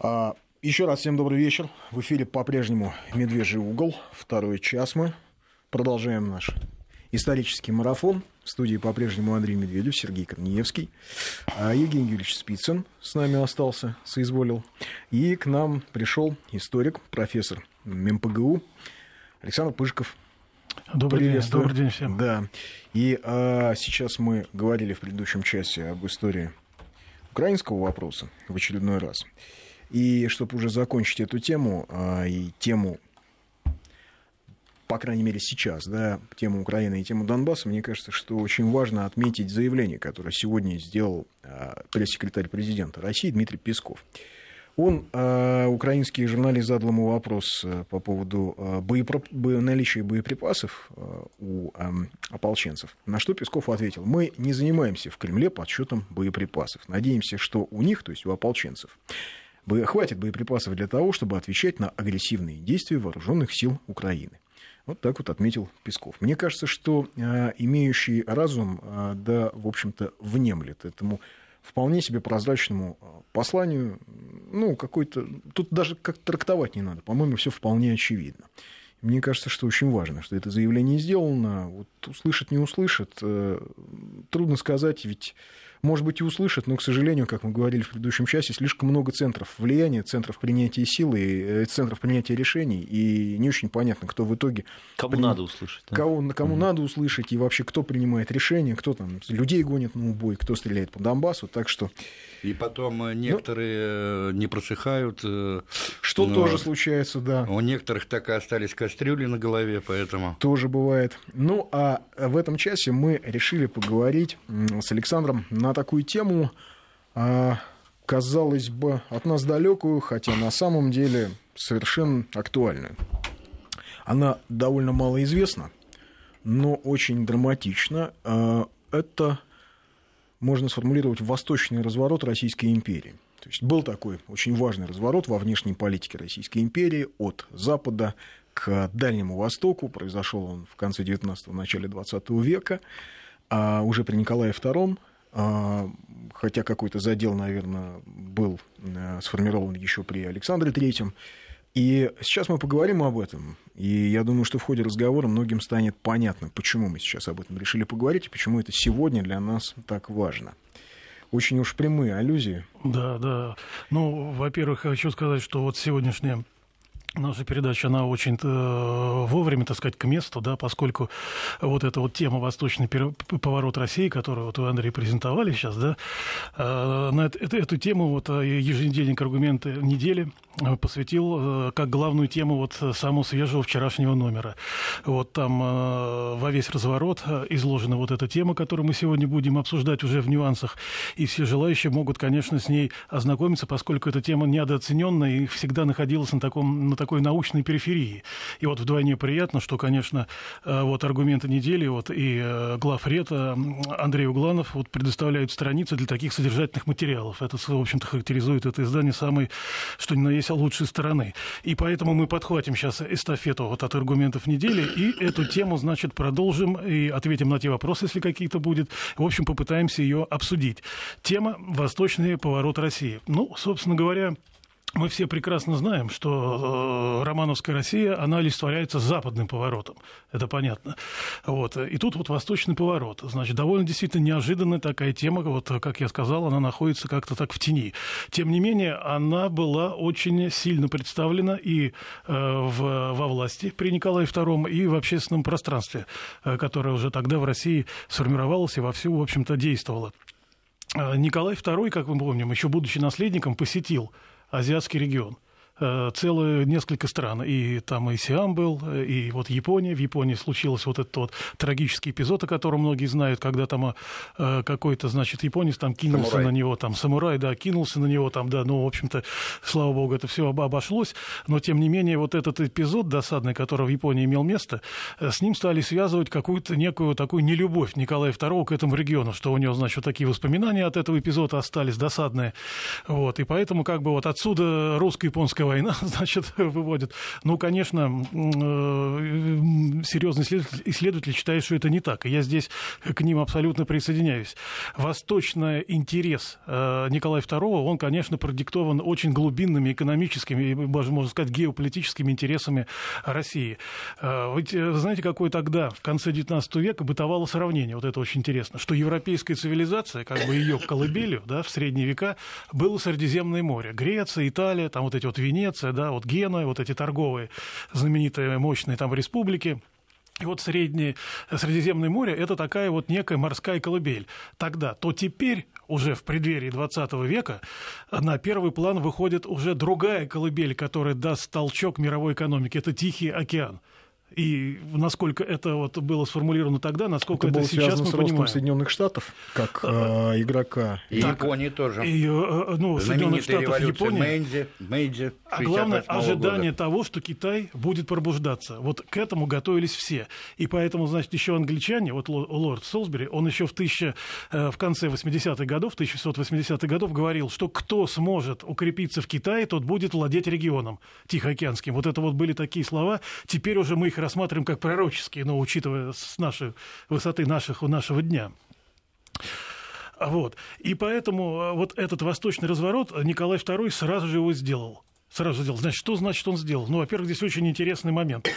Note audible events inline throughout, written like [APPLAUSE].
А, еще раз всем добрый вечер. В эфире по-прежнему «Медвежий угол». Второй час мы продолжаем наш исторический марафон. В студии по-прежнему Андрей Медведев, Сергей Корнеевский. А Евгений Юрьевич Спицын с нами остался, соизволил. И к нам пришел историк, профессор МПГУ Александр Пышков. Добрый день, добрый день всем. Да. И а, сейчас мы говорили в предыдущем часе об истории украинского вопроса в очередной раз. И чтобы уже закончить эту тему а, и тему, по крайней мере сейчас, да, тему Украины и тему Донбасса, мне кажется, что очень важно отметить заявление, которое сегодня сделал а, пресс-секретарь президента России Дмитрий Песков. Он, э, украинский журналист, задал ему вопрос по поводу наличия боеприпасов у ополченцев, на что Песков ответил, мы не занимаемся в Кремле подсчетом боеприпасов. Надеемся, что у них, то есть у ополченцев, хватит боеприпасов для того, чтобы отвечать на агрессивные действия вооруженных сил Украины. Вот так вот отметил Песков. Мне кажется, что э, имеющий разум, э, да, в общем-то, внемлет этому вполне себе прозрачному э, посланию. Ну, какой-то... Тут даже как трактовать не надо. По-моему, все вполне очевидно. Мне кажется, что очень важно, что это заявление сделано. Вот услышать, не услышат, э, трудно сказать, ведь может быть, и услышат, но, к сожалению, как мы говорили в предыдущем часе, слишком много центров влияния, центров принятия силы, э, центров принятия решений, и не очень понятно, кто в итоге... Кому при... надо услышать. Да? Кого, кому угу. надо услышать, и вообще кто принимает решения, кто там людей гонит на убой, кто стреляет по Донбассу, так что... И потом э, некоторые ну, не просыхают. Что но... тоже случается, да. У некоторых так и остались кастрюли на голове, поэтому... Тоже бывает. Ну, а в этом часе мы решили поговорить с Александром на такую тему, а, казалось бы, от нас далекую, хотя на самом деле совершенно актуальную. Она довольно мало известна, но очень драматична. А, это можно сформулировать восточный разворот Российской империи. То есть был такой очень важный разворот во внешней политике Российской империи от Запада к Дальнему Востоку. Произошел он в конце 19-го, начале 20 века. А уже при Николае II хотя какой-то задел, наверное, был э, сформирован еще при Александре Третьем. И сейчас мы поговорим об этом. И я думаю, что в ходе разговора многим станет понятно, почему мы сейчас об этом решили поговорить и почему это сегодня для нас так важно. Очень уж прямые аллюзии. Да, да. Ну, во-первых, хочу сказать, что вот сегодняшняя Наша передача, она очень э, вовремя, так сказать, к месту, да, поскольку вот эта вот тема «Восточный поворот России», которую вот вы, Андрей, презентовали сейчас, да, э, на эту, эту тему вот э, еженедельник «Аргументы недели» посвятил как главную тему вот самого свежего вчерашнего номера. Вот там во весь разворот изложена вот эта тема, которую мы сегодня будем обсуждать уже в нюансах, и все желающие могут, конечно, с ней ознакомиться, поскольку эта тема недооцененная и всегда находилась на таком, на такой научной периферии. И вот вдвойне приятно, что, конечно, э, вот аргументы недели вот и э, главрета Андрей Угланов вот предоставляют страницы для таких содержательных материалов. Это, в общем-то, характеризует это издание самой, что ни на есть, лучшей стороны. И поэтому мы подхватим сейчас эстафету вот от аргументов недели и эту тему, значит, продолжим и ответим на те вопросы, если какие-то будет. В общем, попытаемся ее обсудить. Тема «Восточный поворот России». Ну, собственно говоря, мы все прекрасно знаем, что э, романовская Россия, она олицетворяется западным поворотом. Это понятно. Вот. И тут вот восточный поворот. Значит, довольно действительно неожиданная такая тема. Вот, как я сказал, она находится как-то так в тени. Тем не менее, она была очень сильно представлена и э, в, во власти при Николае II, и в общественном пространстве, э, которое уже тогда в России сформировалось и вовсю, в общем-то, действовало. Николай II, как мы помним, еще будучи наследником, посетил азиатский регион. Э, целые несколько стран. И там и Сиам был, и вот Япония. В Японии случился вот этот вот трагический эпизод, о котором многие знают, когда там э, какой-то, значит, японец там кинулся самурай. на него, там самурай, да, кинулся на него, там, да, ну, в общем-то, слава богу, это все обошлось. Но, тем не менее, вот этот эпизод досадный, который в Японии имел место, э, с ним стали связывать какую-то некую такую нелюбовь Николая II к этому региону, что у него, значит, вот такие воспоминания от этого эпизода остались досадные. Вот, и поэтому как бы вот отсюда русско-японская гражданская война, [LAUGHS] значит, выводят. Ну, конечно, серьезные исследователи считают, что это не так. Я здесь к ним абсолютно присоединяюсь. Восточный интерес Николая II, он, конечно, продиктован очень глубинными экономическими и, можно сказать, геополитическими интересами России. Ведь знаете, какое тогда, в конце XIX века, бытовало сравнение, вот это очень интересно, что европейская цивилизация, как бы ее колыбелью, да, в средние века, было Средиземное море. Греция, Италия, там вот эти вот Венеция, да, вот Гена, вот эти торговые знаменитые мощные там республики, и вот Среднее, Средиземное море – это такая вот некая морская колыбель. Тогда, то теперь, уже в преддверии 20 века, на первый план выходит уже другая колыбель, которая даст толчок мировой экономике – это Тихий океан. И насколько это вот было сформулировано тогда, насколько это, это было сейчас связано мы с ростом понимаем. Соединенных Штатов как э, игрока. И так, Японии тоже. И, э, ну, Соединенных Штатов, Япония. Мэйдзи, Мэйдзи, а главное, ожидание года. того, что Китай будет пробуждаться. Вот к этому готовились все. И поэтому, значит, еще англичане, вот лорд Солсбери, он еще в, тысяча, э, в конце 80-х годов, 1680-х годов говорил, что кто сможет укрепиться в Китае, тот будет владеть регионом Тихоокеанским. Вот это вот были такие слова. Теперь уже мы их рассматриваем как пророческие, но учитывая с нашей высоты наших, нашего дня. Вот. И поэтому э, вот этот восточный разворот Николай II сразу же его сделал сразу сделал. Значит, что значит он сделал? Ну, во-первых, здесь очень интересный момент.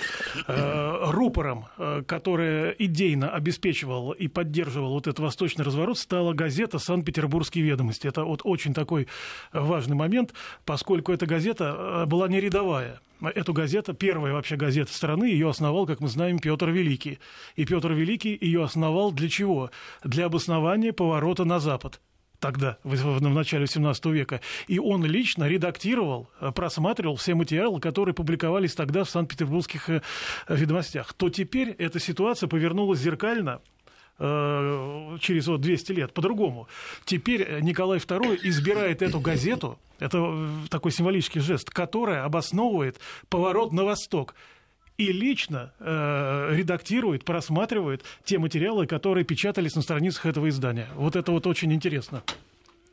Э, рупором, э, который идейно обеспечивал и поддерживал вот этот восточный разворот, стала газета «Санкт-Петербургские ведомости». Это вот очень такой важный момент, поскольку эта газета была не рядовая. Эту газету, первая вообще газета страны, ее основал, как мы знаем, Петр Великий. И Петр Великий ее основал для чего? Для обоснования поворота на Запад тогда, в, начале XVII века. И он лично редактировал, э, просматривал все материалы, которые публиковались тогда в Санкт-Петербургских э, ведомостях. То теперь эта ситуация повернулась зеркально э, через вот 200 лет по-другому. Теперь Николай II избирает эту газету, это такой символический жест, которая обосновывает поворот на восток и лично э, редактирует, просматривает те материалы, которые печатались на страницах этого издания. Вот это вот очень интересно.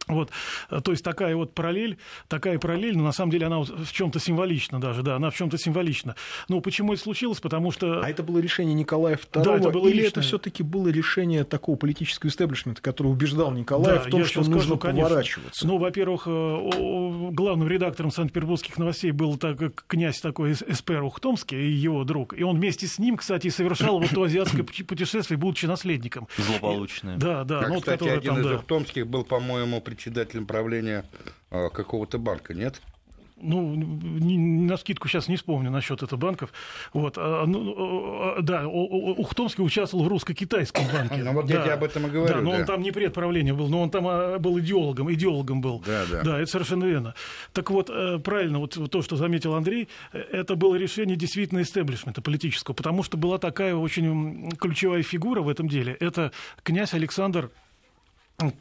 Вот, э, то есть такая вот параллель, такая параллель, но на самом деле она в чем-то символична даже, да, она в чем-то символична. Ну, почему это случилось? Потому что... А это было решение Николая II? Да, это было или личное. это все-таки было решение такого политического истеблишмента, который убеждал Николая да, в том, что нужно скажу, поворачиваться? Ну, во-первых, э, главным редактором Санкт-Петербургских новостей был так, князь такой Эспер Ухтомский и его друг. И он вместе с ним, кстати, совершал вот то азиатское путешествие, будучи наследником. Злополучное. Да, да. Как, ну, кстати, который, один там, из да. Ухтомских был, по-моему, председателем правления а, какого-то банка, нет? ну, на скидку сейчас не вспомню насчет этого банков. Вот, а, ну, да, Ухтомский участвовал в русско-китайском банке. [COUGHS] Ну, вот да, я об этом и говорю. Да, но да. он там не предправление был, но он там а, был идеологом, идеологом был. Да, да. Да, это совершенно верно. Так вот, э, правильно, вот то, что заметил Андрей, э, это было решение действительно истеблишмента политического, потому что была такая очень ключевая фигура в этом деле. Это князь Александр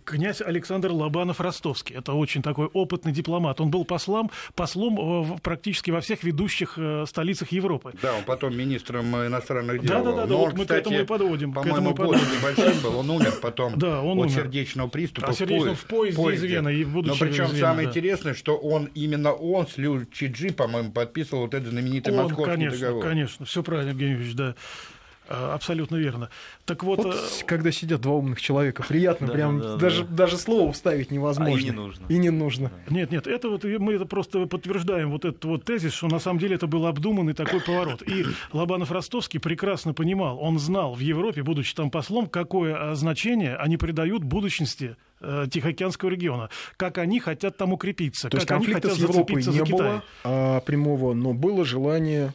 Князь Александр Лобанов-Ростовский. Это очень такой опытный дипломат. Он был послом, послом практически во всех ведущих э, столицах Европы. Да, он потом министром иностранных дел. Да, да, да, да он, вот мы кстати, к этому и подводим. По-моему, год небольшим был, он умер потом [LAUGHS] да, он от умер. сердечного приступа. А сердечного в поезде, в поезде из Вены. И Но причем самое да. интересное, что он именно он с Лю Чиджи, по-моему, подписывал вот этот знаменитый он, московский конечно, договор. Конечно, все правильно, Евгений Ильич, да. Абсолютно верно. Так вот, вот э... когда сидят два умных человека, приятно, [LAUGHS] Да, прям да, даже, да. даже слово вставить невозможно. А и не нужно. И не нужно. Нет, нет, это вот мы это просто подтверждаем вот этот вот тезис, что на самом деле это был обдуманный такой поворот. И Лобанов-Ростовский прекрасно понимал, он знал в Европе, будучи там послом, какое значение они придают будущности э, Тихоокеанского региона, как они хотят там укрепиться, То как есть они конфликта хотят с Европой зацепиться не за Китай. было а, прямого, но было желание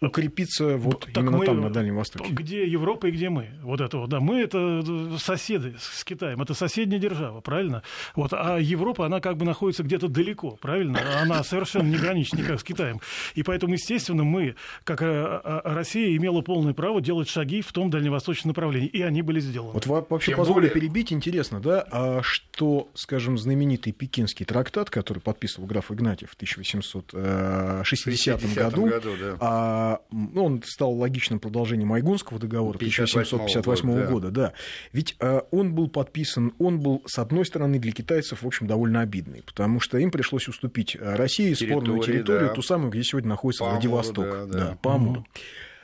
укрепиться вот Так именно мы- там, на Дальнем Востоке. Где Европа и где мы? Вот это вот, да. Мы это э, соседи с Китаем, это соседняя держава, правильно? Вот, а Европа, она как бы находится где-то далеко, правильно? Она совершенно не граничит никак с Китаем. И поэтому, естественно, мы, как э, э, Россия, имела полное право делать шаги в том дальневосточном направлении. И они были сделаны. Вот во- вообще Тем позволю более- перебить, интересно, да, а что, скажем, знаменитый пекинский трактат, который подписывал граф Игнатьев в 1860 60-м году, году, да. а а, ну, он стал логичным продолжением Айгунского договора 1758 года, года, да. Ведь а, он был подписан, он был, с одной стороны, для китайцев, в общем, довольно обидный, потому что им пришлось уступить России спорную территорию, да. ту самую, где сегодня находится Владивосток, да, да. Да, по Амуру.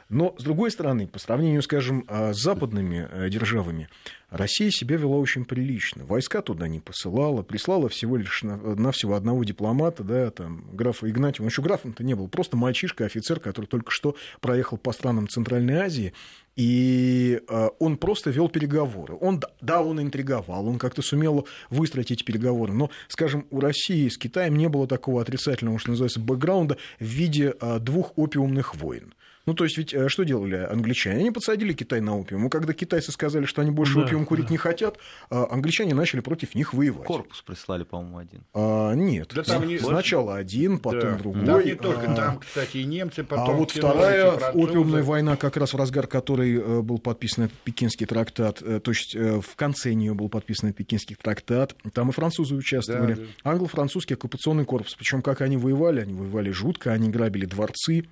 Но, с другой стороны, по сравнению, скажем, а, с западными э, державами, Россия себя вела очень прилично. Войска туда не посылала, прислала всего лишь навсего одного дипломата, да, там, графа Игнатьева. Он еще графом-то не был, просто мальчишка, офицер, который только что проехал по странам Центральной Азии, и э, он просто вел переговоры. Он, да, он интриговал, он как-то сумел выстроить эти переговоры, но, скажем, у России с Китаем не было такого отрицательного, что называется, бэкграунда в виде э, двух опиумных войн. Ну, то есть, ведь э, что делали англичане? Они подсадили Китай на опиум. И когда китайцы сказали, что они больше да, опиум курить да. не хотят, а, англичане начали против них воевать. Корпус прислали, по-моему, один. А, нет. Да, там не... Сначала один, потом да. другой. Там не только, а... там, кстати, и немцы, потом... А вот вторая опиумная война, как раз в разгар которой э, был подписан этот пекинский трактат, э, то есть в конце нее был подписан этот пекинский трактат, там и французы участвовали. Да, да. Англо-французский оккупационный корпус. Причем как они воевали? Они воевали жутко, они грабили дворцы,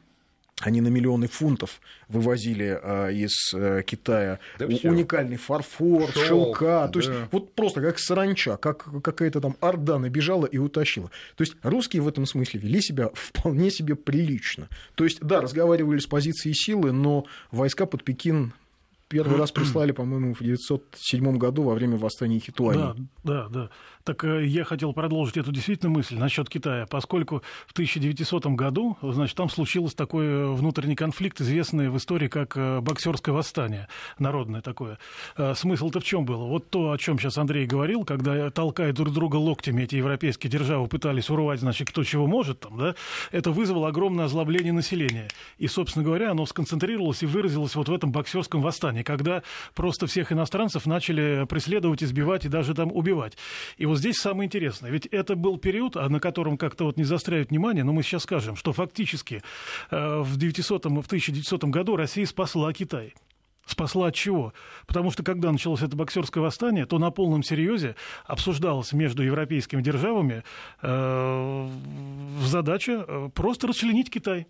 они на миллионы фунтов вывозили а, из а, Китая да уникальный фарфор, Шелк, шелка. Да. То есть вот просто как саранча, как какая-то там орда набежала и утащила. То есть русские в этом смысле вели себя вполне себе прилично. То есть, да, разговаривали с позиции силы, но войска под Пекин первый раз прислали, по-моему, в 1907 году во время восстания Хитуани. Да, да, да. Так э, я хотел продолжить эту действительно мысль насчет Китая, поскольку в 1900 году, значит, там случилось такой внутренний конфликт, известный в истории как э, боксерское восстание, народное такое. Э, смысл-то в чем был? Вот то, о чем сейчас Андрей говорил, когда толкая друг друга локтями эти европейские державы пытались урвать, значит, кто чего может там, да, это вызвало огромное озлобление населения. И, собственно говоря, оно сконцентрировалось и выразилось вот в этом боксерском восстании, когда просто всех иностранцев начали преследовать, избивать и даже там убивать. И вот вот здесь самое интересное. Ведь это был период, а на котором как-то вот не застряют внимание, но мы сейчас скажем, что фактически э, в, 900, в 1900 году Россия спасла Китай. Спасла от чего? Потому что когда началось это боксерское восстание, то на полном серьезе обсуждалось между европейскими державами э, задача э, просто расчленить Китай.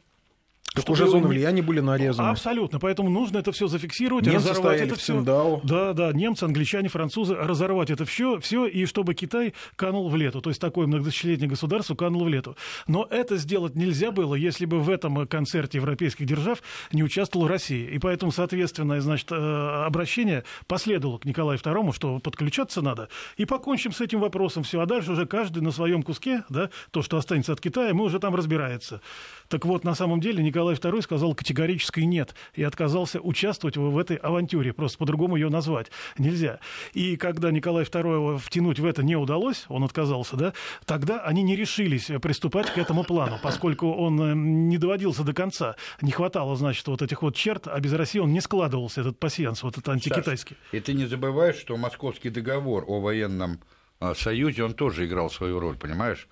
Так уже зоны влияния были нарезаны. Абсолютно. Поэтому нужно это все зафиксировать, немцы разорвать это все. Да, да, немцы, англичане, французы, разорвать это все, все, и чтобы Китай канул в лету. То есть такое многотысячелетнее государство кануло в лету. Но это сделать нельзя было, если бы в этом концерте европейских держав не участвовала Россия. И поэтому, соответственно, значит, э, обращение последовало к Николаю II, что подключаться надо, и покончим с этим вопросом. Все, а дальше уже каждый на своем куске, да, то, что останется от Китая, мы уже там разбирается. Так вот, на самом деле Николай II сказал категорически нет и отказался участвовать в этой авантюре. Просто по-другому ее назвать нельзя. И когда Николай II втянуть в это не удалось, он отказался, да, тогда они не решились приступать к этому плану, поскольку он э, не доводился до конца. Не хватало, значит, вот этих вот черт, а без России он не складывался, этот пассианс, вот этот антикитайский. Саш, и ты не забываешь, что Московский договор о военном а, союзе, он тоже играл свою роль, понимаешь?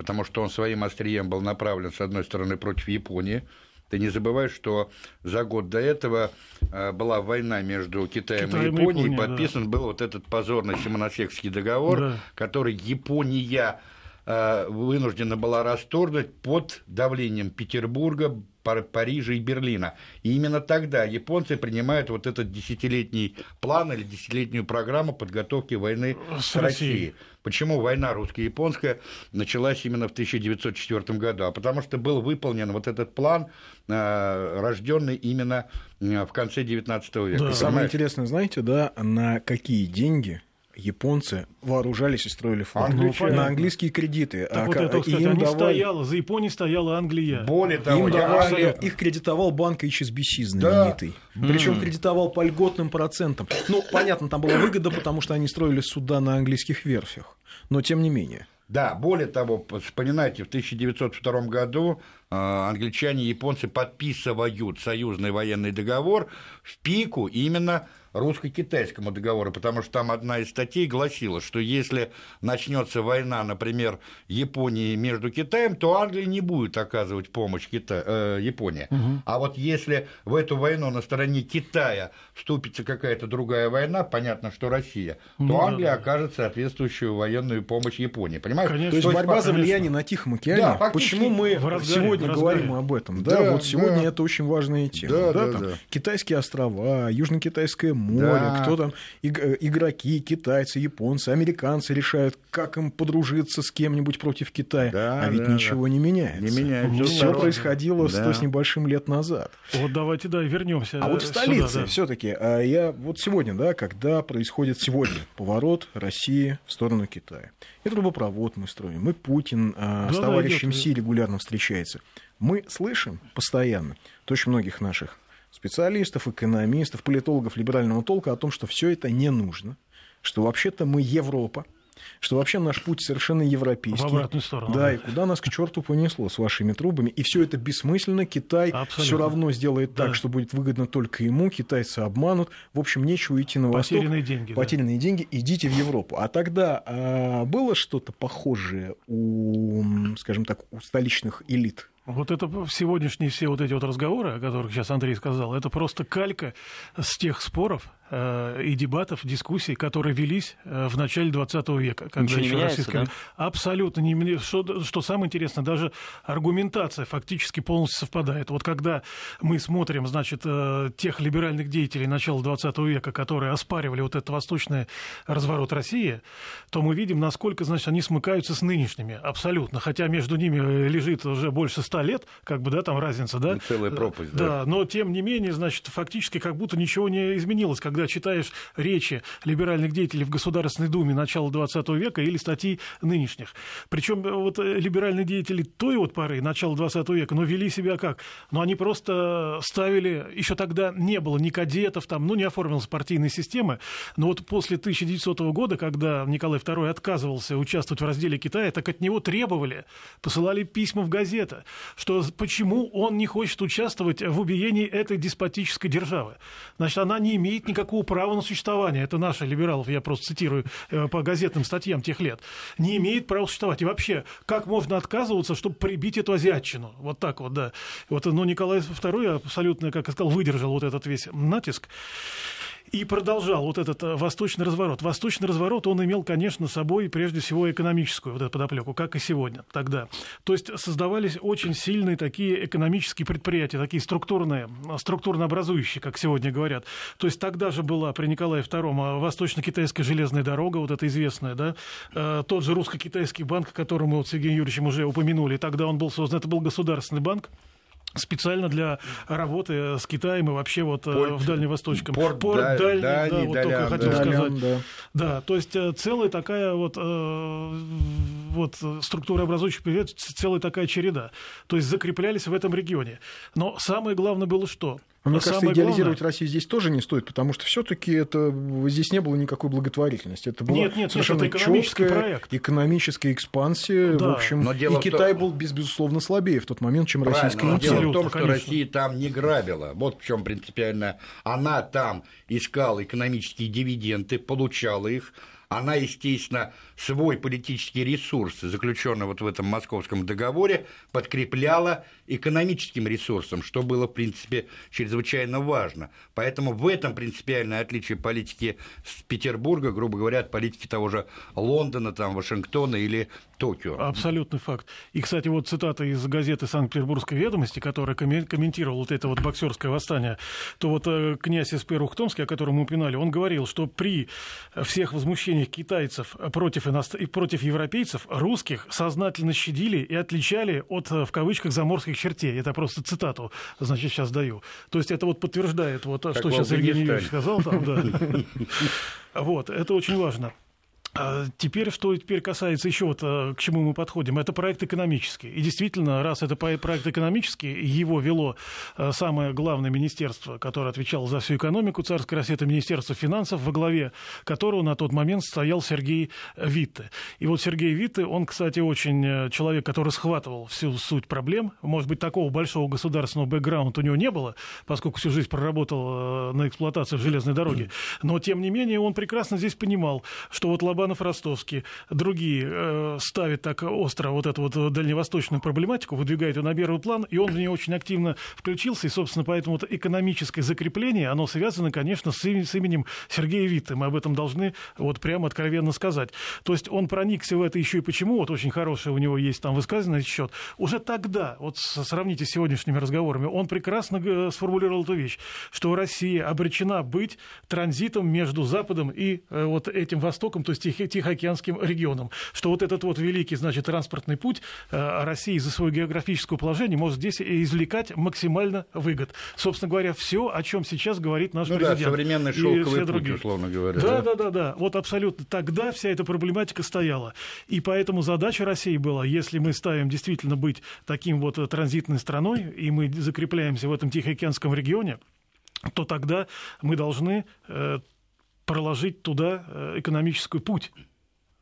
потому что он своим острием был направлен, с одной стороны, против Японии. Ты не забывай, что за год до этого э, была война между Китаем, Китаем и Японией, и подписан да. был вот этот позорный Симоносекский договор, да. который Япония вынуждена была расторгнуть под давлением Петербурга, Парижа и Берлина. И именно тогда японцы принимают вот этот десятилетний план или десятилетнюю программу подготовки войны с, с Россией. Россией. Почему война русско-японская началась именно в 1904 году? А потому что был выполнен вот этот план, э, рожденный именно э, в конце XIX века. Да. Самое интересное, знаете, да, на какие деньги японцы вооружались и строили флот Англичане. на английские кредиты. Так а, вот это, кстати, им давали... стояла, за Японией стояла Англия. Более того, им давали, их кредитовал банк HSBC знаменитый. Да. Причем mm. кредитовал по льготным процентам. Ну, понятно, там была выгода, потому что они строили суда на английских верфях. Но тем не менее. Да, более того, вспоминайте, в 1902 году э, англичане и японцы подписывают союзный военный договор в пику именно русско-китайскому договору, потому что там одна из статей гласила, что если начнется война, например, Японии между Китаем, то Англия не будет оказывать помощь Кита... э, Японии. Угу. А вот если в эту войну на стороне Китая вступится какая-то другая война, понятно, что Россия, то ну, Англия да, да. окажет соответствующую военную помощь Японии. Понимаешь? Конечно. То есть, то есть борьба за влияние на Тихом океане. Да, Почему мы разгаре, сегодня говорим об этом? Да, да вот сегодня да. это очень важная тема. Да, да, да, там, да. Китайские острова, Южно-Китайское море, да. кто там, игроки, китайцы, японцы, американцы решают, как им подружиться с кем-нибудь против Китая. Да, а ведь да, ничего да. не меняется. Не меняется. Все происходило да. 100 с небольшим лет назад. Вот давайте, да, вернемся. А вот в столице да. все-таки, а я вот сегодня, да, когда происходит сегодня поворот России в сторону Китая. И трубопровод мы строим, и Путин а, да, с товарищем Си регулярно встречается. Мы слышим постоянно, то очень многих наших специалистов, экономистов, политологов либерального толка о том, что все это не нужно, что вообще-то мы Европа, что вообще наш путь совершенно европейский. В обратную сторону. Да, и куда нас к черту понесло с вашими трубами. И все это бессмысленно. Китай все равно сделает так, да. что будет выгодно только ему. Китайцы обманут. В общем, нечего идти на восток. Потерянные деньги. Потерянные да. деньги. Идите в Европу. А тогда а, было что-то похожее у, скажем так, у столичных элит вот это сегодняшние все вот эти вот разговоры, о которых сейчас Андрей сказал, это просто калька с тех споров и дебатов, дискуссий, которые велись э, в начале 20 века. Когда Ничего еще не российская... да? Абсолютно не что, что самое интересное, даже аргументация фактически полностью совпадает. Вот когда мы смотрим, значит, э, тех либеральных деятелей начала 20 века, которые оспаривали вот этот восточный разворот России, то мы видим, насколько, значит, они смыкаются с нынешними. Абсолютно. Хотя между ними лежит уже больше 100 лет, как бы, да, там разница, да? Ну, целая пропасть, да. Да, но тем не менее, значит, фактически как будто ничего не изменилось, когда читаешь речи либеральных деятелей в Государственной Думе начала 20 века или статьи нынешних. Причем э, вот э, либеральные деятели той вот поры, начала 20 века, но вели себя как? Ну, они просто ставили, еще тогда не было ни кадетов, там, ну, не оформилась партийная система, но вот после 1900 года, когда Николай II отказывался участвовать в разделе Китая, так от него требовали, посылали письма в газеты, что почему он не хочет участвовать в убиении этой деспотической державы. Значит, она не имеет никакого права на существование. Это наши либералов, я просто цитирую э, по газетным статьям тех лет. Не имеет права существовать. И вообще, как можно отказываться, чтобы прибить эту азиатчину? Вот так вот, да. Вот, но Николай II абсолютно, как я сказал, выдержал вот этот весь натиск и продолжал вот этот э, восточный разворот. Восточный разворот, он имел, конечно, собой прежде всего экономическую вот эту подоплеку, как и сегодня, тогда. То есть создавались очень сильные такие экономические предприятия, такие структурные, структурно образующие, как сегодня говорят. То есть тогда же была при Николае II восточно-китайская железная дорога, вот эта известная, да, э, тот же русско-китайский банк, который мы вот с Евгением Юрьевичем уже упомянули, тогда он был создан, это был государственный банк, специально для работы с Китаем и вообще вот э, порт, в Дальневосточном. Порт, порт да, дальний, дальний, да, вот Далян, только хотел да. сказать. Да. да, то есть э, целая такая вот, э, вот структура образующих целая такая череда. То есть закреплялись в этом регионе. Но самое главное было что? Но, мне кажется, идеализировать главное... Россию здесь тоже не стоит, потому что все-таки это здесь не было никакой благотворительности. Это была нет, нет, совершенно нет, это экономический проект. экономическая экспансия. Да. В общем, но дело и Китай том... был, безусловно, слабее в тот момент, чем Правильно, Российская империя. Дело в том, что конечно. Россия там не грабила. Вот в чем принципиально. Она там искала экономические дивиденды, получала их. Она, естественно, свой политический ресурс, заключенный вот в этом московском договоре, подкрепляла экономическим ресурсом, что было, в принципе, чрезвычайно важно. Поэтому в этом принципиальное отличие политики с Петербурга, грубо говоря, от политики того же Лондона, там, Вашингтона или Токио. Абсолютный факт. И, кстати, вот цитата из газеты «Санкт-Петербургской ведомости», которая комментировала вот это вот боксерское восстание, то вот э, князь Эспер Ухтомский, о котором мы упоминали, он говорил, что при всех возмущениях китайцев против и против европейцев русских сознательно щадили и отличали от, э, в кавычках, заморских чертей. Это просто цитату, значит, сейчас даю. То есть это вот подтверждает вот, как что сейчас Евгений Юрьевич сказал. Там, да. [LAUGHS] Вот, это очень важно. А теперь, что теперь касается еще вот э, к чему мы подходим, это проект экономический. И действительно, раз это проект экономический, его вело э, самое главное министерство, которое отвечало за всю экономику царской России, это Министерство финансов, во главе которого на тот момент стоял Сергей Витте. И вот Сергей Витте, он, кстати, очень человек, который схватывал всю суть проблем. Может быть, такого большого государственного бэкграунда у него не было, поскольку всю жизнь проработал на эксплуатации железной дороги. Но, тем не менее, он прекрасно здесь понимал, что вот Лоба Лобанов-Ростовский, другие э, ставят так остро вот эту вот дальневосточную проблематику, выдвигают ее на первый план, и он в нее очень активно включился, и, собственно, поэтому вот экономическое закрепление, оно связано, конечно, с, с именем Сергея Витта. Мы об этом должны вот прямо откровенно сказать. То есть он проникся в это еще и почему, вот очень хорошее у него есть там высказанный счет. Уже тогда, вот сравните с сегодняшними разговорами, он прекрасно э, сформулировал эту вещь, что Россия обречена быть транзитом между Западом и э, вот этим Востоком, то есть Тихоокеанским регионом. Что вот этот вот великий, значит, транспортный путь э, России из-за своего географического положения может здесь извлекать максимально выгод. Собственно говоря, все, о чем сейчас говорит наш ну президент. Да, современный шелковый путь, условно говоря. Да, да, да, да. Вот абсолютно. Тогда вся эта проблематика стояла. И поэтому задача России была, если мы ставим действительно быть таким вот транзитной страной, и мы закрепляемся в этом Тихоокеанском регионе, то тогда мы должны э, проложить туда э, экономический путь.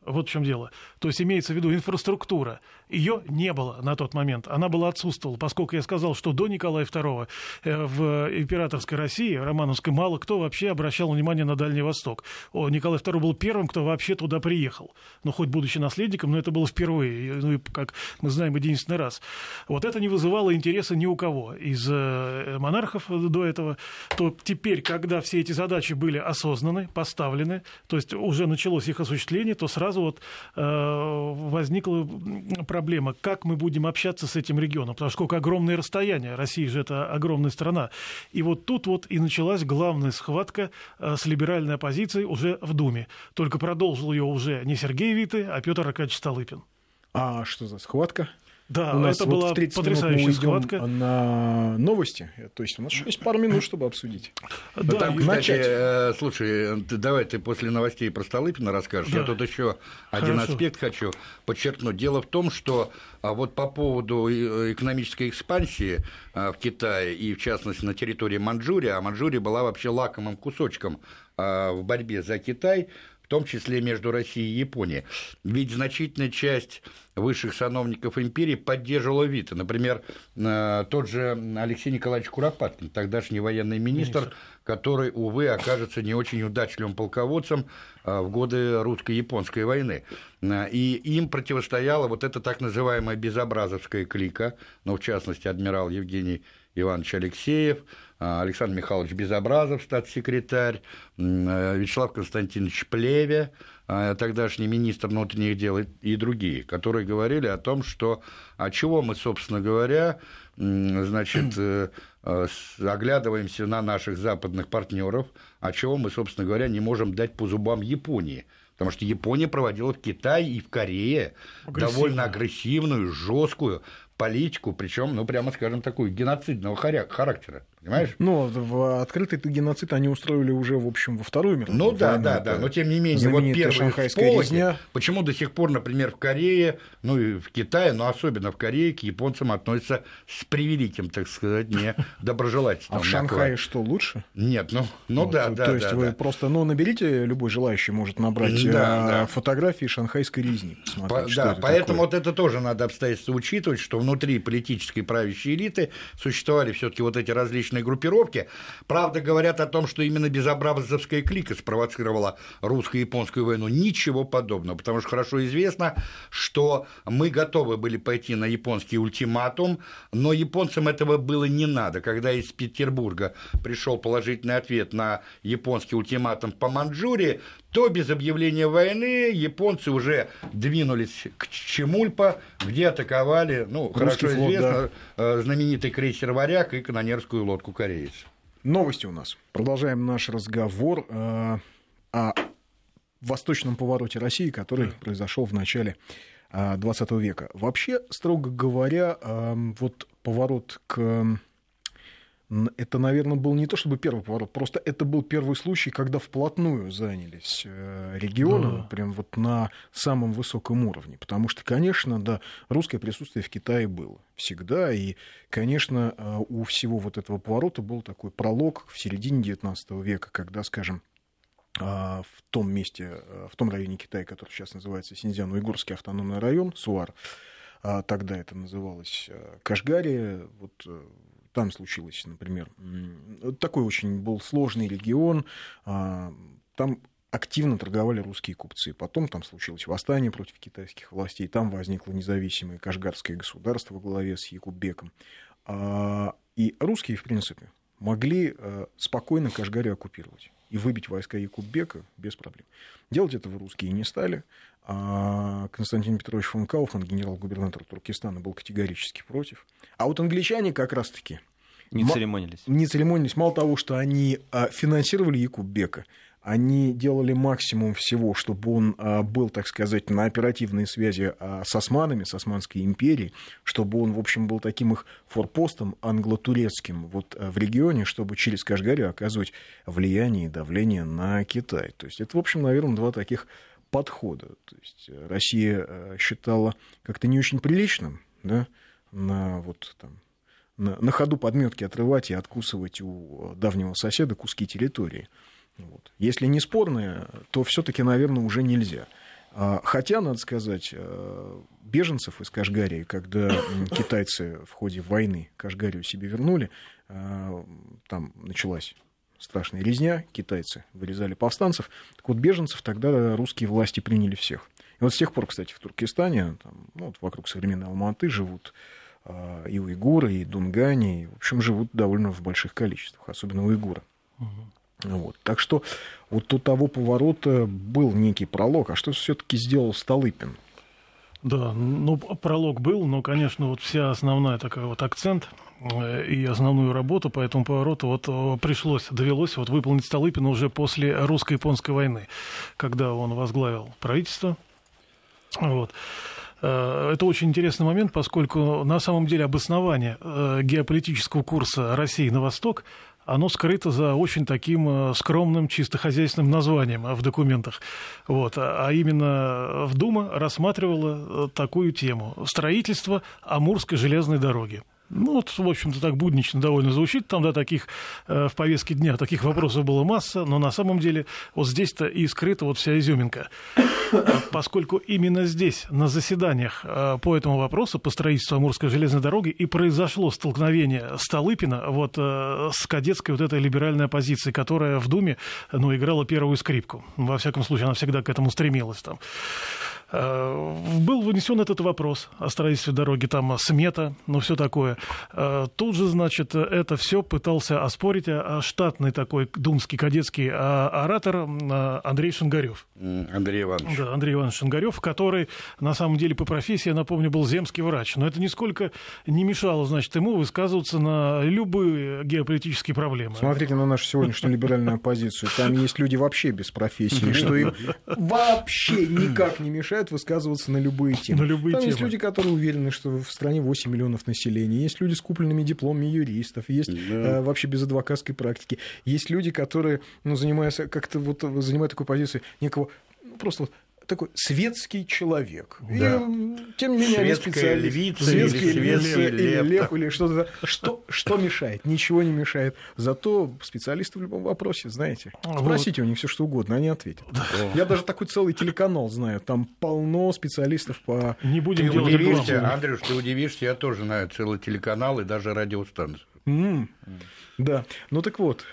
Вот в чем дело. То есть имеется в виду инфраструктура. Ее не было на тот момент. Она была отсутствовала, поскольку я сказал, что до Николая II э, в императорской России, Романовской, мало кто вообще обращал внимание на Дальний Восток. О, Николай II был первым, кто вообще туда приехал. Ну, хоть будучи наследником, но это было впервые. Ну, и, как мы знаем, единственный раз. Вот это не вызывало интереса ни у кого из э, монархов до этого. То теперь, когда все эти задачи были осознаны, поставлены, то есть уже началось их осуществление, то сразу вот э, возникла проблема, как мы будем общаться с этим регионом, потому что сколько огромное расстояние, Россия же это огромная страна. И вот тут вот и началась главная схватка э, с либеральной оппозицией уже в Думе. Только продолжил ее уже не Сергей Виты, а Петр Аркадьевич Столыпин. А что за схватка? Да, у нас это вот была потрясающая схватка. на новости. То есть у нас еще есть пару минут, чтобы обсудить. Да, ну, там, кстати, начать. Э, слушай, ты, давай ты после новостей про Столыпина расскажешь. Да. Я тут еще один аспект хочу подчеркнуть. Дело в том, что а вот по поводу э, экономической экспансии а, в Китае и, в частности, на территории Манчжурии, а Манчжурия была вообще лакомым кусочком а, в борьбе за Китай, в том числе между Россией и Японией. Ведь значительная часть высших сановников империи поддерживала Вита. Например, э, тот же Алексей Николаевич Куропаткин, тогдашний военный министр, министр. который, увы, окажется не очень удачливым полководцем э, в годы русско-японской войны. Э, и им противостояла вот эта так называемая безобразовская клика, ну, в частности, адмирал Евгений Иванович Алексеев, Александр Михайлович Безобразов, статс-секретарь, Вячеслав Константинович Плеве, тогдашний министр внутренних дел и другие, которые говорили о том, что а чего мы, собственно говоря, значит, э, э, оглядываемся на наших западных партнеров, а чего мы, собственно говоря, не можем дать по зубам Японии. Потому что Япония проводила в Китае и в Корее довольно агрессивную, жесткую политику, причем, ну, прямо скажем, такую геноцидного характера. Понимаешь? Ну, в открытый геноцид они устроили уже, в общем, во Вторую мировую Ну да, да, да, но тем не менее, вот первые шанхайская резня. Почему до сих пор, например, в Корее, ну и в Китае, но особенно в Корее, к японцам относятся с превеликим, так сказать, не доброжелательством. А в Шанхае что, лучше? Нет, ну, ну да, да. То есть вы просто, ну, наберите, любой желающий может набрать да. фотографии шанхайской резни. Да, поэтому вот это тоже надо обстоятельства учитывать, что внутри политической правящей элиты существовали все таки вот эти различные группировки. Правда, говорят о том, что именно безобразовская клика спровоцировала русско-японскую войну. Ничего подобного, потому что хорошо известно, что мы готовы были пойти на японский ультиматум, но японцам этого было не надо. Когда из Петербурга пришел положительный ответ на японский ультиматум по Манчжурии, то без объявления войны японцы уже двинулись к Чемульпа, где атаковали, ну, Русский хорошо флот, известно, да. Э, знаменитый крейсер «Варяг» и канонерскую лодку «Кореец». Новости у нас. Продолжаем наш разговор э, о восточном повороте России, который произошел в начале 20 э, века. Вообще, строго говоря, вот поворот к это, наверное, был не то чтобы первый поворот, просто это был первый случай, когда вплотную занялись э, регионом, да. прям вот на самом высоком уровне. Потому что, конечно, да, русское присутствие в Китае было всегда, и, конечно, э, у всего вот этого поворота был такой пролог в середине XIX века, когда, скажем, э, в том месте, в том районе Китая, который сейчас называется Синьцзян-Уйгурский автономный район, Суар, тогда это называлось Кашгария, вот там случилось, например. Такой очень был сложный регион. А, там активно торговали русские купцы. Потом там случилось восстание против китайских властей. Там возникло независимое Кашгарское государство во главе с Якубеком. А, и русские, в принципе, могли э, спокойно Кашгарию оккупировать и выбить войска Якуббека без проблем. Делать этого русские не стали. А Константин Петрович фон Кауфман, генерал-губернатор Туркестана, был категорически против. А вот англичане как раз-таки не церемонились. Не церемонились. Мало того, что они а, финансировали Якуббека, они делали максимум всего, чтобы он а, был, так сказать, на оперативной связи с османами, с Османской империей, чтобы он, в общем, был таким их форпостом англо-турецким вот в регионе, чтобы через Кашгарию оказывать влияние и давление на Китай. То есть это, в общем, наверное, два таких подхода. То есть Россия считала как-то не очень приличным, да, на вот там на, на ходу подметки отрывать и откусывать у давнего соседа куски территории. Вот. Если не спорные, то все-таки, наверное, уже нельзя. А, хотя, надо сказать, э, беженцев из Кашгарии, когда китайцы в ходе войны Кашгарию себе вернули, э, там началась страшная резня, китайцы вырезали повстанцев. Так вот, беженцев тогда русские власти приняли всех. И вот с тех пор, кстати, в Туркестане, там, ну, вот вокруг современной Алматы живут а, и уйгуры, и дунгане, и, в общем, живут довольно в больших количествах, особенно уйгуры. Угу. Вот. Так что вот у того поворота был некий пролог. А что все-таки сделал Столыпин? Да, ну, пролог был, но, конечно, вот вся основная такая вот акцент э, и основную работу по этому повороту вот э, пришлось, довелось вот выполнить Столыпину уже после русско-японской войны, когда он возглавил правительство. Вот. Э, это очень интересный момент, поскольку на самом деле обоснование геополитического курса России на восток оно скрыто за очень таким э, скромным, чисто хозяйственным названием в документах. Вот. А именно в Дума рассматривала такую тему – строительство Амурской железной дороги. Ну, вот, в общем-то, так буднично довольно звучит. Там, да, таких э, в повестке дня таких вопросов было масса, но на самом деле вот здесь-то и скрыта вот вся изюминка. Поскольку именно здесь, на заседаниях э, по этому вопросу, по строительству Амурской железной дороги, и произошло столкновение Столыпина вот э, с кадетской вот этой либеральной оппозицией, которая в Думе, ну, играла первую скрипку. Во всяком случае, она всегда к этому стремилась там. Э, был вынесен этот вопрос о строительстве дороги, там смета, ну все такое. Э, тут же, значит, это все пытался оспорить а штатный такой думский кадетский а, оратор Андрей Шангарев. Андрей Иванович. Да, Андрей Иванович Шангарев, который на самом деле по профессии, я напомню, был земский врач. Но это нисколько не мешало, значит, ему высказываться на любые геополитические проблемы. Смотрите на нашу сегодняшнюю либеральную оппозицию. Там есть люди вообще без профессии, [LAUGHS] что им вообще никак не мешает мешает высказываться на любые [LAUGHS] темы. На любые Там темы. есть люди, которые уверены, что в стране 8 миллионов населения, есть люди с купленными дипломами юристов, есть да. э, вообще без адвокатской практики, есть люди, которые ну, занимаются как-то вот занимают такую позицию некого ну, просто вот такой светский человек. Да. И, тем не менее, Светская львица Светская или львица, или лев, или что-то. Что, что мешает? Ничего не мешает. Зато специалисты в любом вопросе, знаете. Спросите вот. у них все что угодно, они ответят. Да. Я даже такой целый телеканал знаю. Там полно специалистов по... Не будем ты делать удивишься, Андрюш, ты удивишься, я тоже знаю целый телеканал и даже радиостанцию. Mm. Да. Ну так вот,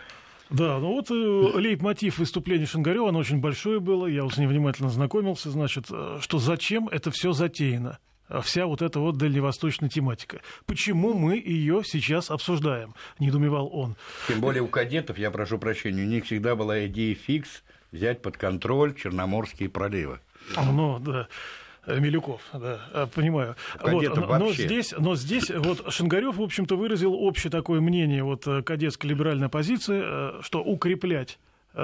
да, ну вот э, лейб-мотив выступления Шангарева, оно очень большое было, я вот с ним внимательно знакомился, значит, э, что зачем это все затеяно вся вот эта вот дальневосточная тематика. Почему мы ее сейчас обсуждаем? Недумевал он. Тем более у кадетов, я прошу прощения, у них всегда была идея фикс взять под контроль Черноморские проливы. Ну, да. Э, Милюков, да, э, понимаю. Вот, но, но здесь, но здесь вот Шингарев, в общем-то, выразил общее такое мнение вот э, кадетской либеральной позиции, что укреплять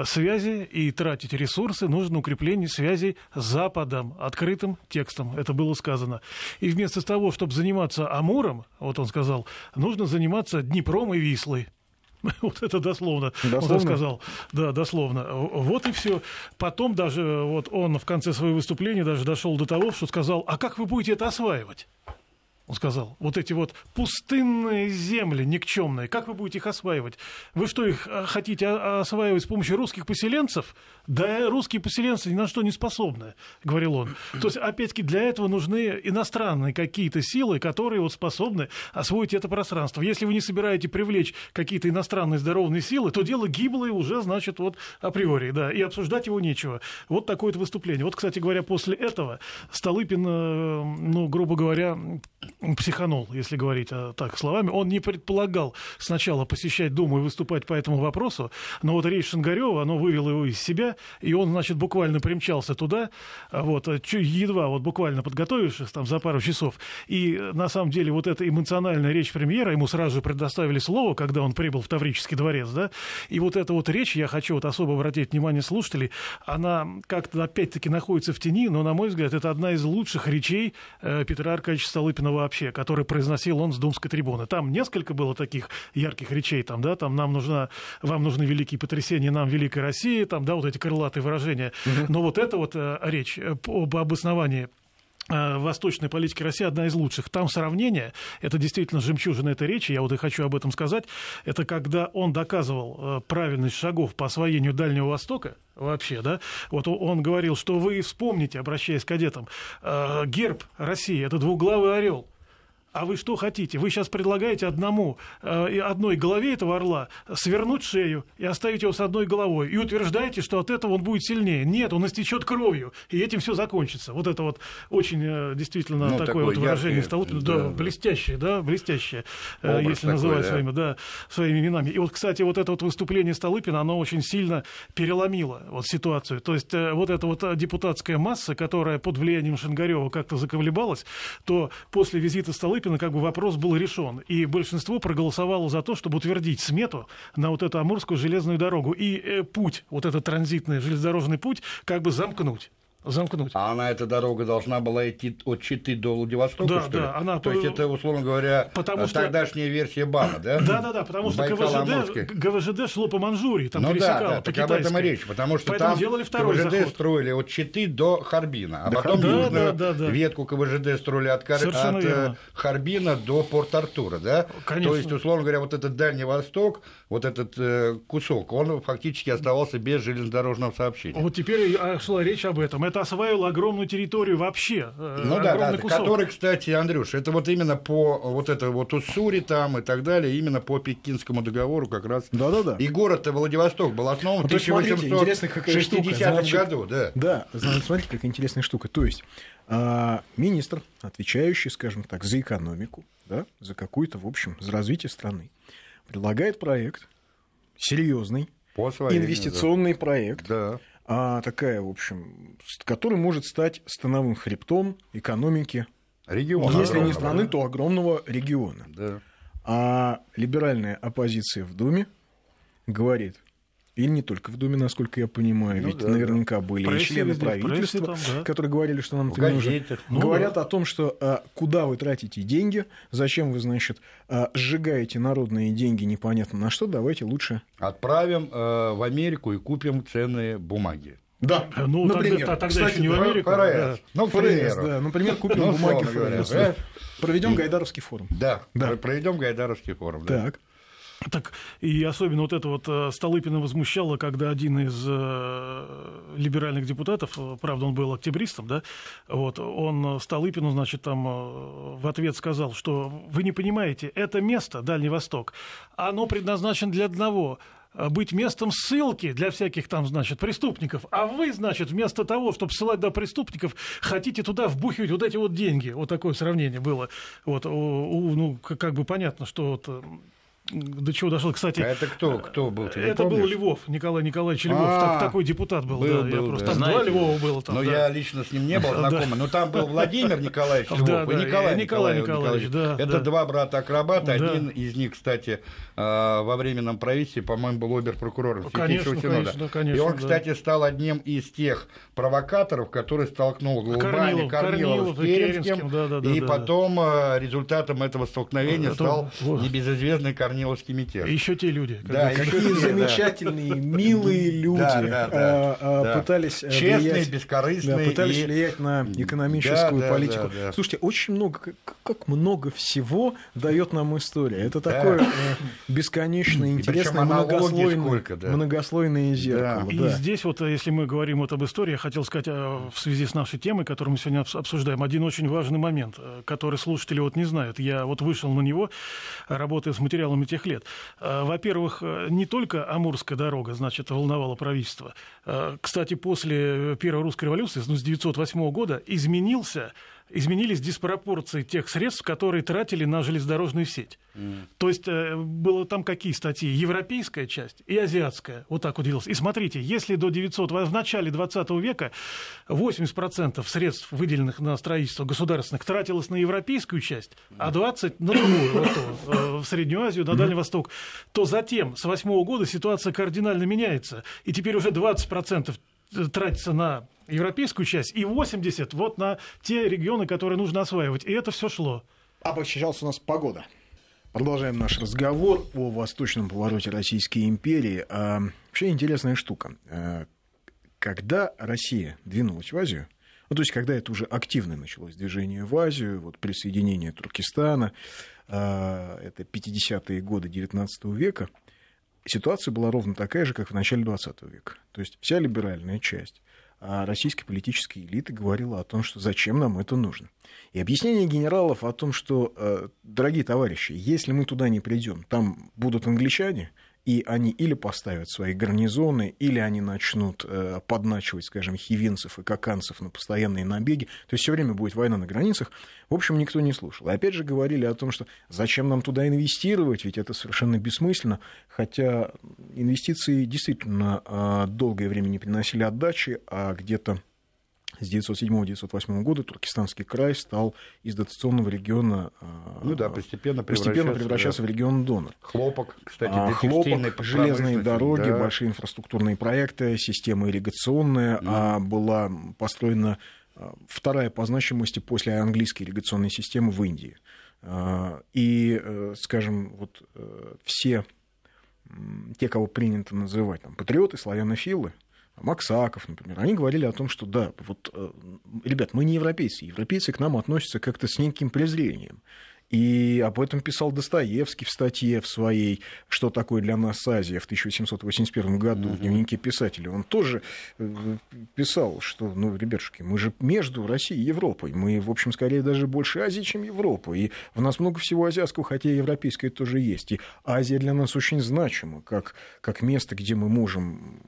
связи и тратить ресурсы нужно укрепление связей с Западом, открытым текстом, это было сказано. И вместо того, чтобы заниматься Амуром, вот он сказал, нужно заниматься Днепром и Вислой. [LAUGHS] Вот это дословно, дословно? он сказал. Да, дословно. Вот и все. Потом даже вот он в конце своего выступления даже дошел до того, что сказал, а как вы будете это осваивать? Он сказал, вот эти вот пустынные земли никчемные, как вы будете их осваивать? Вы что, их а, хотите осваивать с помощью русских поселенцев? Да русские поселенцы ни на что не способны, говорил он. [CLEARS THROAT] То есть, опять-таки, для этого нужны иностранные какие-то силы, которые вот способны освоить это пространство. Если вы не собираете привлечь какие-то иностранные здоровые силы, то дело гиблое уже, значит, вот априори, да, и обсуждать его нечего. Вот такое-то выступление. Вот, кстати говоря, после этого Столыпин, э, ну, грубо говоря, психанул, если говорить а, так словами. Он не предполагал сначала посещать Думу и выступать по этому вопросу, но вот речь Шингарева, оно вывело его из себя, и он, значит, буквально примчался туда, а вот, а, едва вот буквально подготовившись там за пару часов. И на самом деле вот эта эмоциональная речь премьера, ему сразу предоставили слово, когда он прибыл в Таврический дворец, да, и вот эта вот речь, я хочу вот особо обратить внимание слушателей, она как-то опять-таки находится в тени, но, на мой взгляд, это одна из лучших речей э, Петра Аркадьевича Столыпина вообще, который произносил он с думской трибуны. Там несколько было таких ярких речей, там, да, там нам нужна, вам нужны великие потрясения, нам великая Россия, там, да, вот эти крылатые выражения. Но вот эта вот э, речь э, об обосновании э, восточной политики России одна из лучших. Там сравнение, это действительно жемчужина этой речи, я вот и хочу об этом сказать, это когда он доказывал правильность шагов по освоению Дальнего Востока, вообще, да, вот он говорил, что вы вспомните, обращаясь к кадетам, герб России – это двуглавый орел, а вы что хотите? Вы сейчас предлагаете одному, э, одной голове этого орла свернуть шею и оставить его с одной головой. И утверждаете, что от этого он будет сильнее. Нет, он истечет кровью, и этим все закончится. Вот это вот очень э, действительно ну, такое, такое вот выражение Столыпина. Да, да, блестящее, да, блестящее, э, Образ если такой, называть да. своими, да, своими именами. И вот, кстати, вот это вот выступление Столыпина, оно очень сильно переломило вот ситуацию. То есть вот эта вот депутатская масса, которая под влиянием Шангарева как-то заколебалась, то после визита Столыпина Столыпина как бы вопрос был решен. И большинство проголосовало за то, чтобы утвердить смету на вот эту Амурскую железную дорогу. И э, путь, вот этот транзитный железнодорожный путь, как бы замкнуть замкнуть. А она, эта дорога должна была идти от Читы до Владивостока, да, что ли? Да, она... То есть это, условно говоря, потому что... тогдашняя версия БАНа, да? Да, да, да, потому что ГВЖД, ГВЖД шло по Манчжурии, там ну, пересекало, да, да, по так об этом и речь, потому что Поэтому там делали второй ГВЖД заход. строили от Читы до Харбина, а да, потом да, южную да, да, да. ветку КВЖД строили от, Кар... от э, Харбина до Порт-Артура, да? Конечно. То есть, условно говоря, вот этот Дальний Восток, вот этот э, кусок, он фактически оставался без железнодорожного сообщения. Вот теперь шла речь об этом. Это осваивало огромную территорию вообще. Э, ну да, да, кусок. который, кстати, Андрюш, это вот именно по вот это вот Уссури там и так далее, именно по Пекинскому договору как раз. Да, да, да. И город-то Владивосток был основан ну, в 1860 году, да. Да, смотрите, какая интересная штука. То есть а, министр, отвечающий, скажем так, за экономику, да, за какую-то, в общем, за развитие страны, предлагает проект серьезный, инвестиционный да. проект. Да а такая, в общем, который может стать становым хребтом экономики региона. Если не страны, то огромного региона. Да. А либеральная оппозиция в Думе говорит, или не только в Думе, насколько я понимаю, ну, ведь да, да. были прессе, и члены правительства, там, да. которые говорили, что нам это не нужно. Ну, Говорят да. о том, что а, куда вы тратите деньги, зачем вы, значит, а, сжигаете народные деньги непонятно на что, давайте лучше... Отправим а, в Америку и купим ценные бумаги. Да, ну, например. Тогда, тогда Кстати, еще не в Америку. ФРС. Да. Ну, ФРС, да. Например, купим ну, бумаги ФРС. Проведем Гайдаровский форум. Да, да. проведем Гайдаровский форум. Так. Так, и особенно вот это вот э, Столыпина возмущало, когда один из э, либеральных депутатов, э, правда, он был октябристом, да, вот, он Столыпину, значит, там э, в ответ сказал, что вы не понимаете, это место, Дальний Восток, оно предназначено для одного быть местом ссылки для всяких там, значит, преступников. А вы, значит, вместо того, чтобы ссылать до преступников, хотите туда вбухивать вот эти вот деньги. Вот такое сравнение было. Вот, у, ну, как бы понятно, что вот до чего дошел. Кстати, а это кто, кто был? Ты это был Львов, Николай Николаевич Львов. А, так, такой депутат был. был, да, был я просто, да. Там Знаете, два Львова было. Там, но да. я лично с ним не был [LAUGHS] знаком. Но там был Владимир Николаевич Львов да, и Николай, Николай Николаевич. Да, это два брата-акробата. Один из них, кстати, а, во временном правительстве, по-моему, был обер-прокурором Святейшего Синода. И он, кстати, стал одним из тех провокаторов, который столкнул Голубани, Корнилов, с Керенским. И потом а, результатом этого столкновения стал небезызвестный Корнилов Корниловский мятеж. Еще те люди. Да, какие замечательные, милые люди пытались Честные, бескорыстные. Пытались влиять на экономическую политику. Слушайте, очень много, как много всего дает нам история. Это такое бесконечно интересное, многослойное зеркало. И здесь вот, если мы говорим вот об истории, я хотел сказать в связи с нашей темой, которую мы сегодня обсуждаем, один очень важный момент, который слушатели вот не знают. Я вот вышел на него, работая с материалами тех лет. Во-первых, не только Амурская дорога, значит, волновала правительство. Кстати, после Первой русской революции, ну, с 1908 года, изменился изменились диспропорции тех средств, которые тратили на железнодорожную сеть. Mm. То есть э, было там какие статьи? Европейская часть и азиатская. Вот так вот делалось. И смотрите, если до 900, в начале 20 века 80% средств, выделенных на строительство государственных, тратилось на европейскую часть, а 20% на другую, вот то, э, в Среднюю Азию, на Дальний Восток, то затем, с 8 года, ситуация кардинально меняется. И теперь уже 20% тратится на европейскую часть и 80 вот на те регионы, которые нужно осваивать. И это все шло. А сейчас у нас погода. Продолжаем наш разговор о восточном повороте Российской империи. А, вообще интересная штука. А, когда Россия двинулась в Азию, ну, то есть, когда это уже активно началось движение в Азию, вот присоединение Туркестана, а, это 50-е годы XIX века, ситуация была ровно такая же, как в начале XX века. То есть, вся либеральная часть а российской политической элиты говорила о том, что зачем нам это нужно. И объяснение генералов о том, что, э, дорогие товарищи, если мы туда не придем, там будут англичане, и они или поставят свои гарнизоны, или они начнут э, подначивать, скажем, хивинцев и каканцев на постоянные набеги. То есть все время будет война на границах. В общем, никто не слушал. И опять же говорили о том, что зачем нам туда инвестировать, ведь это совершенно бессмысленно. Хотя инвестиции действительно э, долгое время не приносили отдачи, а где-то с 1907-1908 года Туркестанский край стал из дотационного региона а, ну да, постепенно, постепенно превращаться да. в регион донор. Хлопок, кстати, а, хлопок, железные дороги, да. большие инфраструктурные проекты, система ирригационная mm. а, была построена а, вторая по значимости после английской ирригационной системы в Индии. А, и, э, скажем, вот э, все те, кого принято называть там, патриоты, славянофилы, Максаков, например, они говорили о том, что да, вот, э, ребят, мы не европейцы, европейцы к нам относятся как-то с неким презрением. И об этом писал Достоевский в статье в своей «Что такое для нас Азия» в 1781 году угу. в дневнике писателя. Он тоже э, писал, что, ну, ребятушки, мы же между Россией и Европой. Мы, в общем, скорее даже больше Азии, чем Европа. И в нас много всего азиатского, хотя и европейское тоже есть. И Азия для нас очень значима, как, как место, где мы можем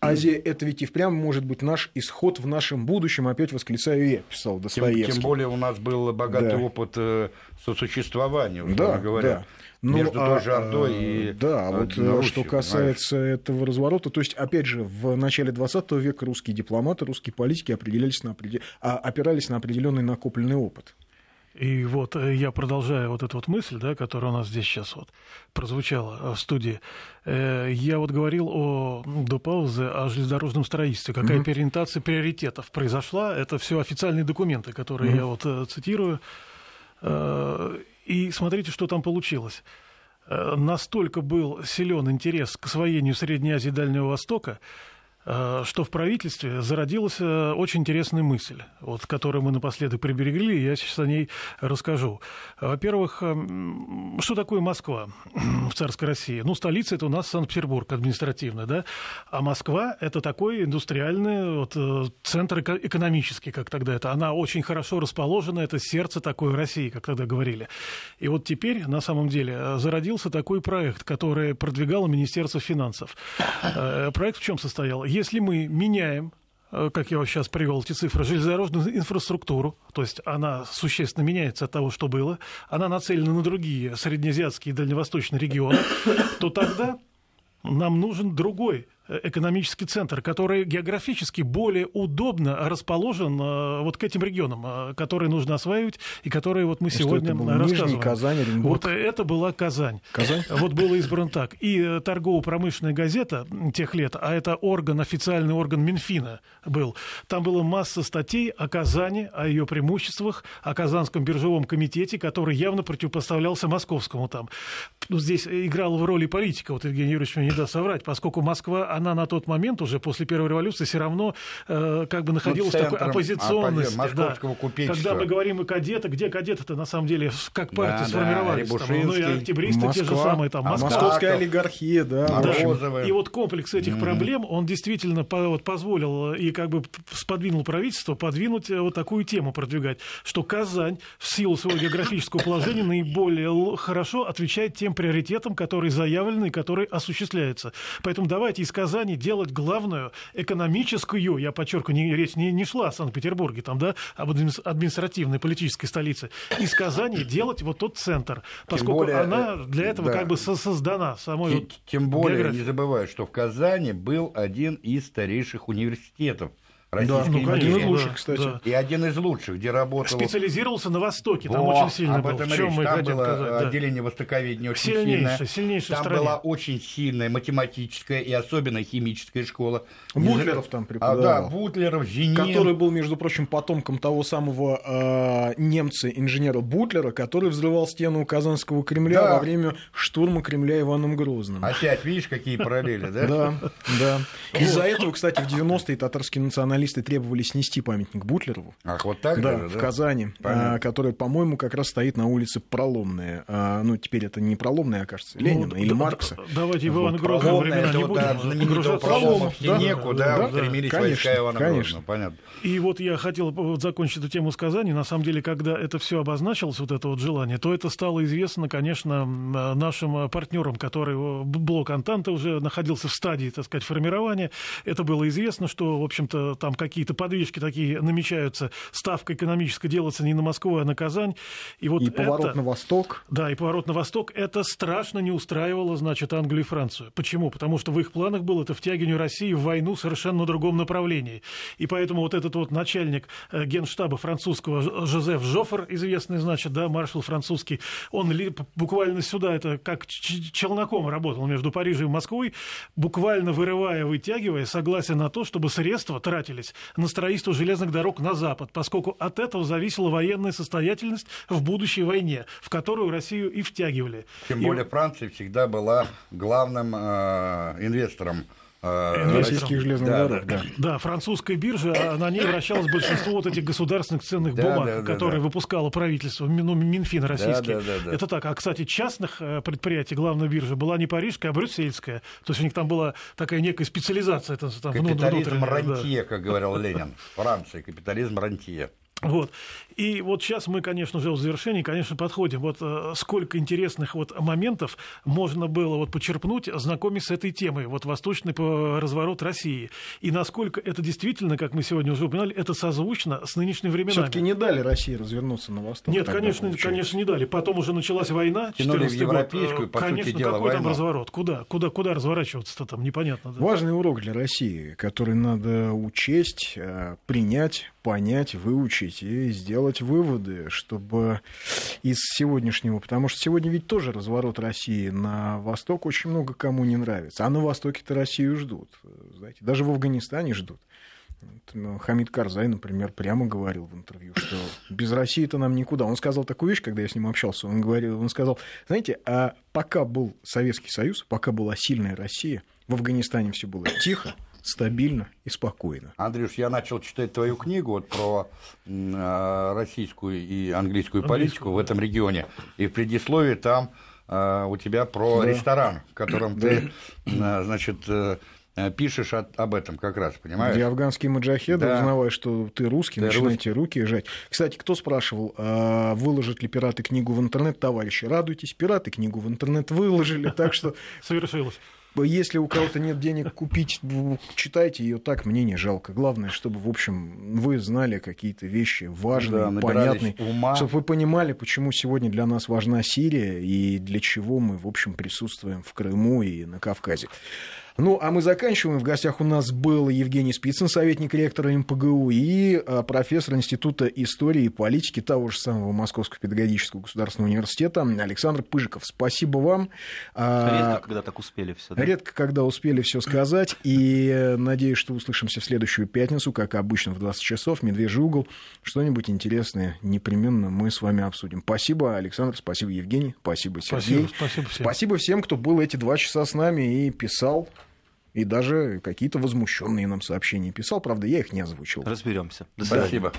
Азия – это ведь и впрямь может быть наш исход в нашем будущем, опять восклицаю я, писал Достоевский. Тем, тем более у нас был богатый да. опыт э, сосуществования, да, говоря. Да. Ну, между а, той же Ордой а, и Да, а вот э, Руси, что касается понимаешь? этого разворота, то есть, опять же, в начале 20 века русские дипломаты, русские политики определялись на, опирались на определенный накопленный опыт. И вот э, я продолжаю вот эту вот мысль, да, которая у нас здесь сейчас вот прозвучала э, в студии. Э, я вот говорил о, ну, до паузы о железнодорожном строительстве. Какая mm-hmm. переориентация приоритетов произошла. Это все официальные документы, которые mm-hmm. я вот цитирую. И смотрите, что там получилось. Настолько был силен интерес к освоению Средней Азии и Дальнего Востока, что в правительстве зародилась э, очень интересная мысль, вот, которую мы напоследок приберегли, я сейчас о ней расскажу. Во-первых, эм, что такое Москва в царской России? Ну, столица – это у нас Санкт-Петербург административно, да, а Москва – это такой индустриальный вот, э, центр экономический, как тогда это. Она очень хорошо расположена, это сердце такой России, как тогда говорили. И вот теперь, на самом деле, зародился такой проект, который продвигало Министерство финансов. Проект в чем состоял? Если мы меняем э, как я вот сейчас привел эти цифры, железнодорожную инфраструктуру, то есть она существенно меняется от того, что было, она нацелена на другие среднеазиатские и дальневосточные регионы, то тогда нам нужен другой экономический центр, который географически более удобно расположен э, вот к этим регионам, э, которые нужно осваивать и которые вот мы и сегодня это был рассказываем. Нижний, Казань, Оренбург. Вот это была Казань. Казань? Вот было избрано так. И торгово-промышленная газета тех лет, а это орган, официальный орган Минфина был, там была масса статей о Казани, о ее преимуществах, о Казанском биржевом комитете, который явно противопоставлялся московскому там. Ну, здесь играл в роли политика, вот Евгений Юрьевич мне не даст соврать, поскольку Москва, она на тот момент уже после Первой революции все равно э, как бы находилась ну, в такой оппозиционности. Московского да. Когда мы говорим о кадеты, где кадеты-то на самом деле как партия да, сформировались? Да, там, ну и октябристы Москва, те же самые там. А Москва. Московская олигархия, да. да. И вот комплекс этих mm-hmm. проблем, он действительно по, вот, позволил и как бы сподвинул правительство подвинуть э, вот такую тему продвигать, что Казань в силу своего географического положения наиболее хорошо отвечает тем приоритетам, которые заявлены и которые осуществляются. Поэтому давайте из Казани делать главную экономическую, я подчеркиваю, не, речь не, не шла о Санкт-Петербурге, там, да, об административной политической столице, из Казани делать вот тот центр, поскольку более, она для этого да. как бы создана самой Тем, вот тем более, географии. не забывай, что в Казани был один из старейших университетов Российской да, ну, один из лучших, кстати. Да. И один из лучших, где работал... Специализировался на Востоке, там О, очень сильно об этом был. Чем мы там было сказать, отделение да. востоковедения очень сильнейшее, сильное. Сильнейшее там стране. была очень сильная математическая и особенно химическая школа. Бутлеров там преподавал. А, да, Бутлеров, Зенин. Который был, между прочим, потомком того самого э, немца-инженера Бутлера, который взрывал стену Казанского Кремля да. во время штурма Кремля Иваном Грозным. Опять, видишь, какие параллели, да? Да, да. Из-за этого, кстати, в 90-е татарские националисты требовали снести памятник Бутлерову. Ах, вот так да, даже, в Казани, а, который, по-моему, как раз стоит на улице Проломная. А, ну, теперь это не Проломная, а, кажется, Ленина ну, или да, Маркса. Давайте в Ивана Грозного времена не будем да, знаменитого Пролома в Хинеку, да, да, стремились конечно, войска Ивана конечно. Грозного, понятно. И вот я хотел вот закончить эту тему с Казани. На самом деле, когда это все обозначилось, вот это вот желание, то это стало известно, конечно, нашим партнерам, которые блок Антанта уже находился в стадии, так сказать, формирования. Это было известно, что, в общем-то, там какие-то подвижки такие намечаются, ставка экономическая делается не на Москву, а на Казань. И, вот и это, поворот на восток. Да, и поворот на восток. Это страшно не устраивало, значит, Англию и Францию. Почему? Потому что в их планах было это втягивание России в войну совершенно на другом направлении. И поэтому вот этот вот начальник э, генштаба французского Жозеф Жофер, известный, значит, да, маршал французский, он буквально сюда, это как челноком работал между Парижем и Москвой, буквально вырывая, вытягивая согласие на то, чтобы средства тратились на строительство железных дорог на Запад, поскольку от этого зависела военная состоятельность в будущей войне, в которую Россию и втягивали. Тем и... более Франция всегда была главным э, инвестором российских железных да, дорог. Да, да. да, французская биржа, а на ней вращалось большинство вот этих государственных ценных бумаг, да, да, которые да. выпускало правительство, ну, Минфин российский. Да, да, да, да. Это так. А, кстати, частных э, предприятий главная биржа была не парижская, а брюссельская. То есть у них там была такая некая специализация. Это, там, капитализм рантье, да. как говорил Ленин. Франция, капитализм рантье. Вот. И вот сейчас мы, конечно же, в завершении, конечно, подходим. Вот э, сколько интересных вот моментов можно было вот почерпнуть, знакомясь с этой темой, вот восточный разворот России. И насколько это действительно, как мы сегодня уже упоминали, это созвучно с нынешними временами. Все-таки не дали России развернуться на восток. Нет, конечно, конечно, не дали. Потом уже началась война. Тянули в европейскую, год. по конечно, сути дела, какой войну. там разворот? Куда? Куда, куда разворачиваться-то там? Непонятно. Да? Важный урок для России, который надо учесть, э, принять, понять, выучить и сделать выводы, чтобы из сегодняшнего, потому что сегодня ведь тоже разворот России на восток очень много кому не нравится, а на востоке-то Россию ждут, знаете, даже в Афганистане ждут. Ну, Хамид Карзай, например, прямо говорил в интервью, что без России-то нам никуда. Он сказал такую вещь, когда я с ним общался. Он, говорил, он сказал, знаете, а пока был Советский Союз, пока была сильная Россия, в Афганистане все было тихо, стабильно и спокойно. Андрюш, я начал читать твою книгу вот про э, российскую и английскую политику в этом регионе, и в предисловии там э, у тебя про да. ресторан, в котором ты, э, значит, пишешь от, об этом как раз, понимаешь? Где афганские маджахеды, да. узнавая, что ты русский, ты начинаете русский. руки жать. Кстати, кто спрашивал, выложат ли пираты книгу в интернет, товарищи? Радуйтесь, пираты книгу в интернет выложили, так что... Совершилось. Если у кого-то нет денег купить, читайте ее так, мне не жалко. Главное, чтобы, в общем, вы знали какие-то вещи важные, да, понятные, ума. чтобы вы понимали, почему сегодня для нас важна Сирия и для чего мы, в общем, присутствуем в Крыму и на Кавказе. Ну, а мы заканчиваем. В гостях у нас был Евгений Спицын, советник ректора МПГУ, и а, профессор Института истории и политики того же самого Московского педагогического государственного университета Александр Пыжиков. Спасибо вам. А, редко, когда так успели все. Да? Редко, когда успели все сказать. И надеюсь, что услышимся в следующую пятницу, как обычно, в 20 часов. Медвежий угол. Что-нибудь интересное непременно мы с вами обсудим. Спасибо, Александр. Спасибо, Евгений. Спасибо, Сергей. Спасибо, спасибо всем. Спасибо всем, кто был эти два часа с нами и писал и даже какие-то возмущенные нам сообщения писал. Правда, я их не озвучил. Разберемся. До Спасибо.